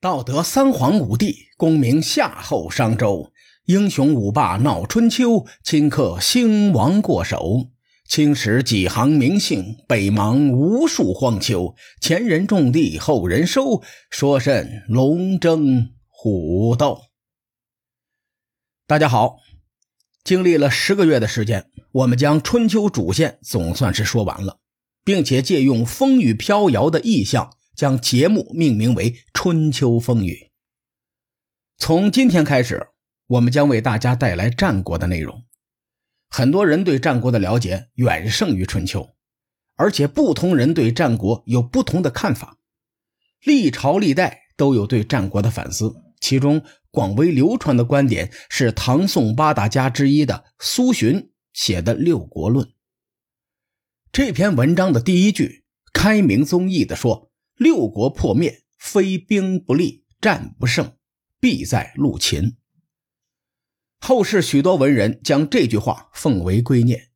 道德三皇五帝，功名夏后商周；英雄五霸闹春秋，顷刻兴亡过手。青史几行名姓，北邙无数荒丘。前人种地，后人收，说甚龙争虎斗？大家好，经历了十个月的时间，我们将春秋主线总算是说完了，并且借用风雨飘摇的意象。将节目命名为《春秋风雨》。从今天开始，我们将为大家带来战国的内容。很多人对战国的了解远胜于春秋，而且不同人对战国有不同的看法。历朝历代都有对战国的反思，其中广为流传的观点是唐宋八大家之一的苏洵写的《六国论》。这篇文章的第一句开明宗义的说。六国破灭，非兵不利，战不胜，必在陆秦。后世许多文人将这句话奉为圭臬。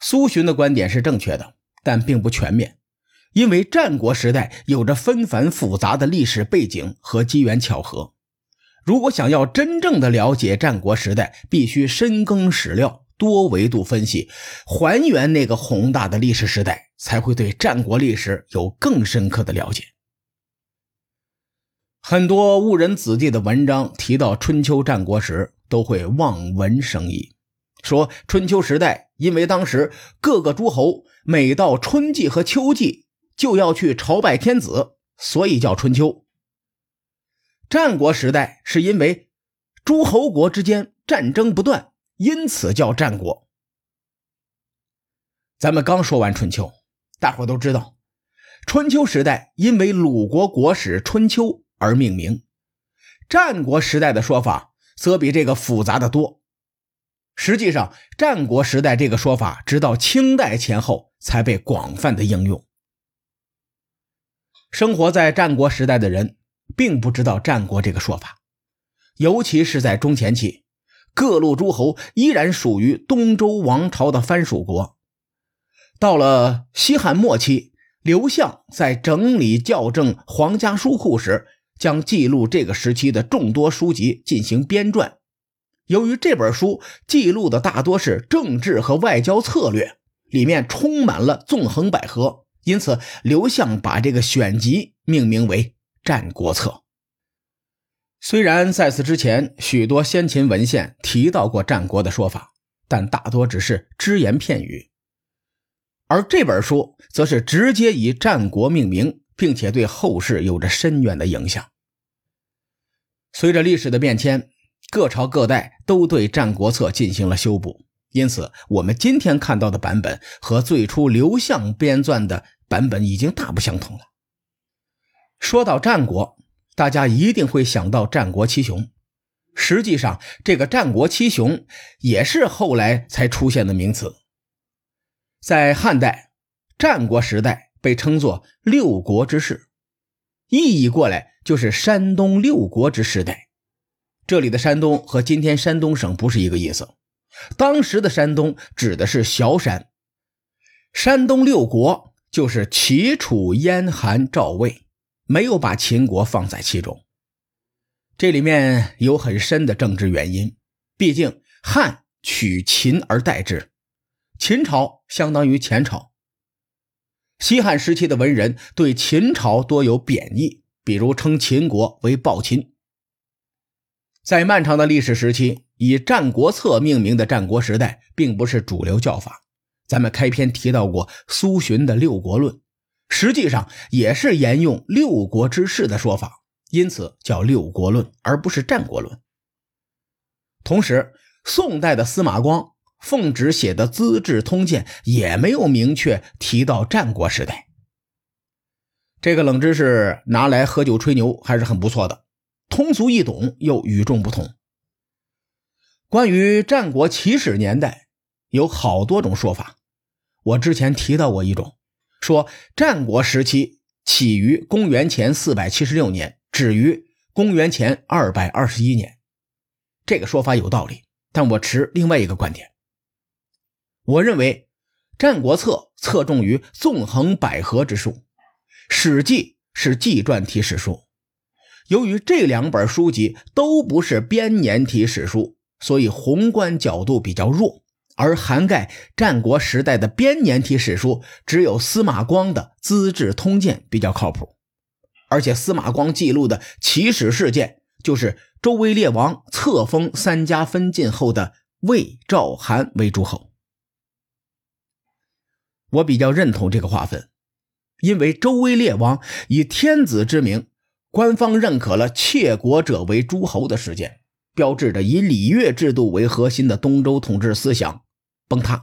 苏洵的观点是正确的，但并不全面，因为战国时代有着纷繁复杂的历史背景和机缘巧合。如果想要真正的了解战国时代，必须深耕史料。多维度分析，还原那个宏大的历史时代，才会对战国历史有更深刻的了解。很多误人子弟的文章提到春秋战国时，都会望文生义，说春秋时代因为当时各个诸侯每到春季和秋季就要去朝拜天子，所以叫春秋。战国时代是因为诸侯国之间战争不断。因此叫战国。咱们刚说完春秋，大伙都知道，春秋时代因为鲁国国史《春秋》而命名。战国时代的说法则比这个复杂的多。实际上，战国时代这个说法直到清代前后才被广泛的应用。生活在战国时代的人并不知道战国这个说法，尤其是在中前期。各路诸侯依然属于东周王朝的藩属国。到了西汉末期，刘向在整理校正皇家书库时，将记录这个时期的众多书籍进行编撰。由于这本书记录的大多是政治和外交策略，里面充满了纵横捭阖，因此刘向把这个选集命名为《战国策》。虽然在此之前，许多先秦文献提到过战国的说法，但大多只是只言片语。而这本书则是直接以战国命名，并且对后世有着深远的影响。随着历史的变迁，各朝各代都对《战国策》进行了修补，因此我们今天看到的版本和最初刘向编撰的版本已经大不相同了。说到战国。大家一定会想到战国七雄，实际上，这个战国七雄也是后来才出现的名词。在汉代、战国时代被称作六国之世，意译过来就是山东六国之时代。这里的山东和今天山东省不是一个意思，当时的山东指的是崤山，山东六国就是齐、楚、燕、韩、赵、魏。没有把秦国放在其中，这里面有很深的政治原因。毕竟汉取秦而代之，秦朝相当于前朝。西汉时期的文人对秦朝多有贬义，比如称秦国为暴秦。在漫长的历史时期，以《战国策》命名的战国时代并不是主流叫法。咱们开篇提到过苏洵的《六国论》。实际上也是沿用六国之士的说法，因此叫六国论，而不是战国论。同时，宋代的司马光、奉旨写的《资治通鉴》也没有明确提到战国时代。这个冷知识拿来喝酒吹牛还是很不错的，通俗易懂又与众不同。关于战国起始年代，有好多种说法，我之前提到过一种。说战国时期起于公元前四百七十六年，止于公元前二百二十一年，这个说法有道理，但我持另外一个观点。我认为《战国策》侧重于纵横捭阖之术，《史记》是纪传体史书，由于这两本书籍都不是编年体史书，所以宏观角度比较弱，而涵盖战国时代的编年体史书只有司马光的《资治通鉴》比较靠谱。而且司马光记录的起始事件，就是周威烈王册封三家分晋后的魏、赵、韩为诸侯。我比较认同这个划分，因为周威烈王以天子之名，官方认可了窃国者为诸侯的事件，标志着以礼乐制度为核心的东周统治思想崩塌。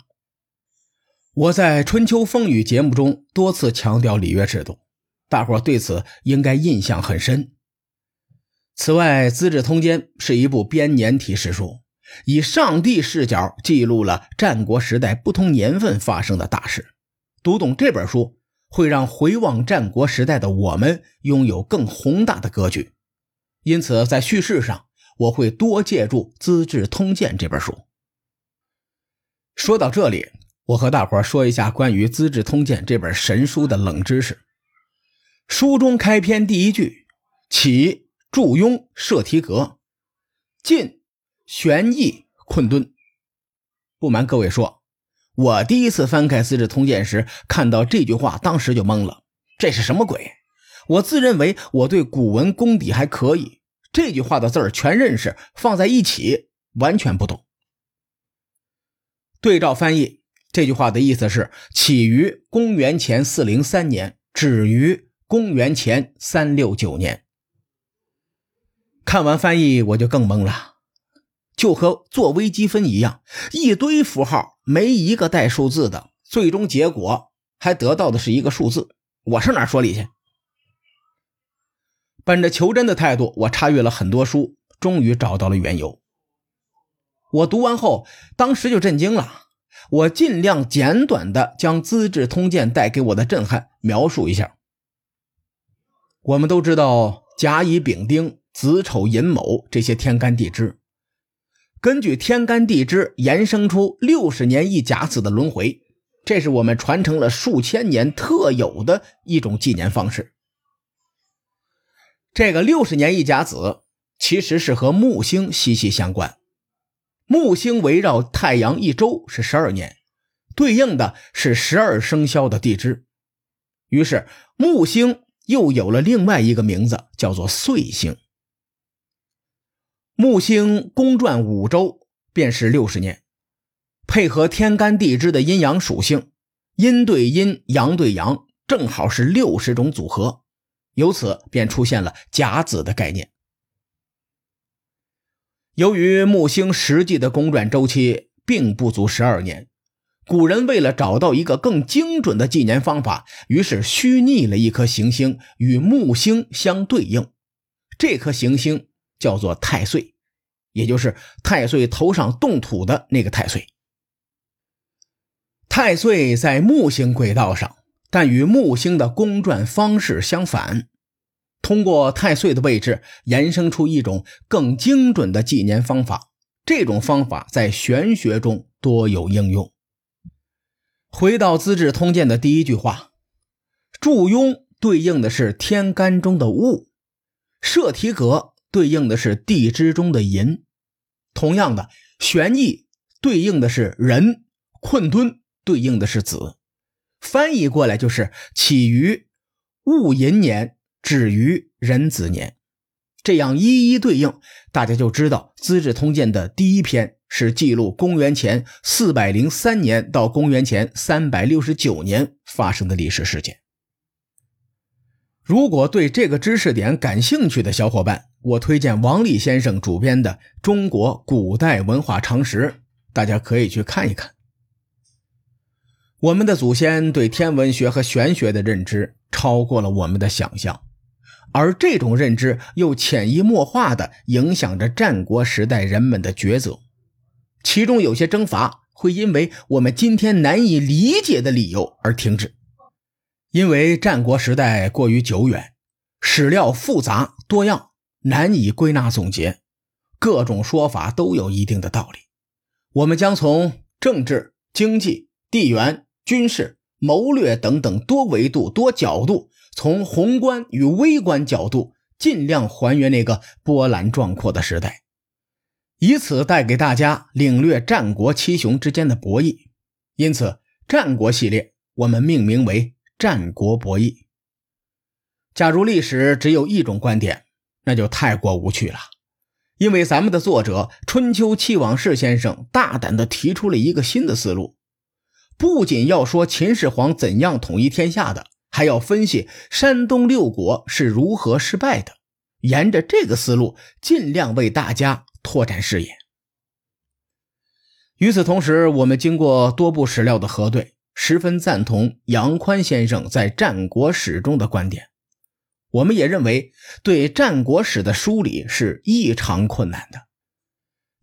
我在《春秋风雨》节目中多次强调礼乐制度。大伙对此应该印象很深。此外，《资治通鉴》是一部编年体史书，以上帝视角记录了战国时代不同年份发生的大事。读懂这本书，会让回望战国时代的我们拥有更宏大的格局。因此，在叙事上，我会多借助《资治通鉴》这本书。说到这里，我和大伙说一下关于《资治通鉴》这本神书的冷知识。书中开篇第一句：“起祝庸设提格，晋玄义困敦。”不瞒各位说，我第一次翻开《资治通鉴》时，看到这句话，当时就懵了。这是什么鬼？我自认为我对古文功底还可以，这句话的字儿全认识，放在一起完全不懂。对照翻译，这句话的意思是：起于公元前四零三年，止于。公元前三六九年，看完翻译我就更懵了，就和做微积分一样，一堆符号没一个带数字的，最终结果还得到的是一个数字。我上哪说理去？本着求真的态度，我查阅了很多书，终于找到了缘由。我读完后，当时就震惊了。我尽量简短的将《资治通鉴》带给我的震撼描述一下。我们都知道甲乙丙丁子丑寅卯这些天干地支，根据天干地支延伸出六十年一甲子的轮回，这是我们传承了数千年特有的一种纪年方式。这个六十年一甲子其实是和木星息息相关，木星围绕太阳一周是十二年，对应的是十二生肖的地支，于是木星。又有了另外一个名字，叫做岁星。木星公转五周，便是六十年。配合天干地支的阴阳属性，阴对阴，阳对阳，正好是六十种组合。由此便出现了甲子的概念。由于木星实际的公转周期并不足十二年。古人为了找到一个更精准的纪年方法，于是虚拟了一颗行星与木星相对应。这颗行星叫做太岁，也就是太岁头上动土的那个太岁。太岁在木星轨道上，但与木星的公转方式相反。通过太岁的位置，延伸出一种更精准的纪年方法。这种方法在玄学中多有应用。回到《资治通鉴》的第一句话，祝庸对应的是天干中的戊，设提格对应的是地支中的寅，同样的，玄义对应的是壬，困敦对应的是子，翻译过来就是起于戊寅年，止于壬子年，这样一一对应，大家就知道《资治通鉴》的第一篇。是记录公元前四百零三年到公元前三百六十九年发生的历史事件。如果对这个知识点感兴趣的小伙伴，我推荐王立先生主编的《中国古代文化常识》，大家可以去看一看。我们的祖先对天文学和玄学的认知超过了我们的想象，而这种认知又潜移默化地影响着战国时代人们的抉择。其中有些征伐会因为我们今天难以理解的理由而停止，因为战国时代过于久远，史料复杂多样，难以归纳总结，各种说法都有一定的道理。我们将从政治、经济、地缘、军事、谋略等等多维度、多角度，从宏观与微观角度尽量还原那个波澜壮阔的时代，以此带给大家领略战国七雄之间的博弈。因此，战国系列我们命名为《战国博弈》。假如历史只有一种观点，那就太过无趣了。因为咱们的作者春秋气往事先生大胆地提出了一个新的思路，不仅要说秦始皇怎样统一天下的。还要分析山东六国是如何失败的，沿着这个思路，尽量为大家拓展视野。与此同时，我们经过多部史料的核对，十分赞同杨宽先生在战国史中的观点。我们也认为，对战国史的梳理是异常困难的，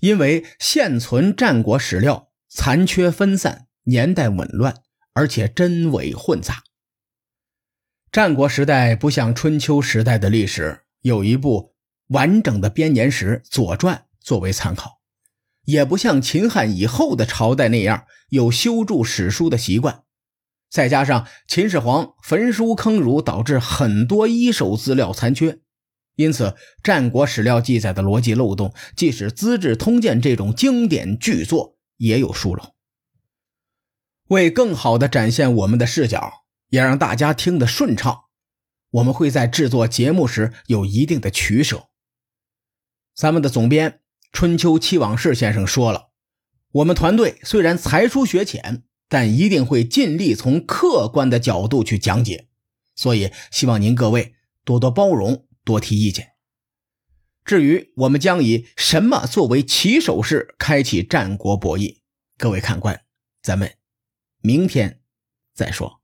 因为现存战国史料残缺分散，年代紊乱，而且真伪混杂。战国时代不像春秋时代的历史有一部完整的编年史《左传》作为参考，也不像秦汉以后的朝代那样有修筑史书的习惯。再加上秦始皇焚书坑儒，导致很多一手资料残缺，因此战国史料记载的逻辑漏洞，即使《资治通鉴》这种经典巨作也有疏漏。为更好地展现我们的视角。也让大家听得顺畅，我们会在制作节目时有一定的取舍。咱们的总编春秋七往事先生说了，我们团队虽然才疏学浅，但一定会尽力从客观的角度去讲解，所以希望您各位多多包容，多提意见。至于我们将以什么作为起手式开启战国博弈，各位看官，咱们明天再说。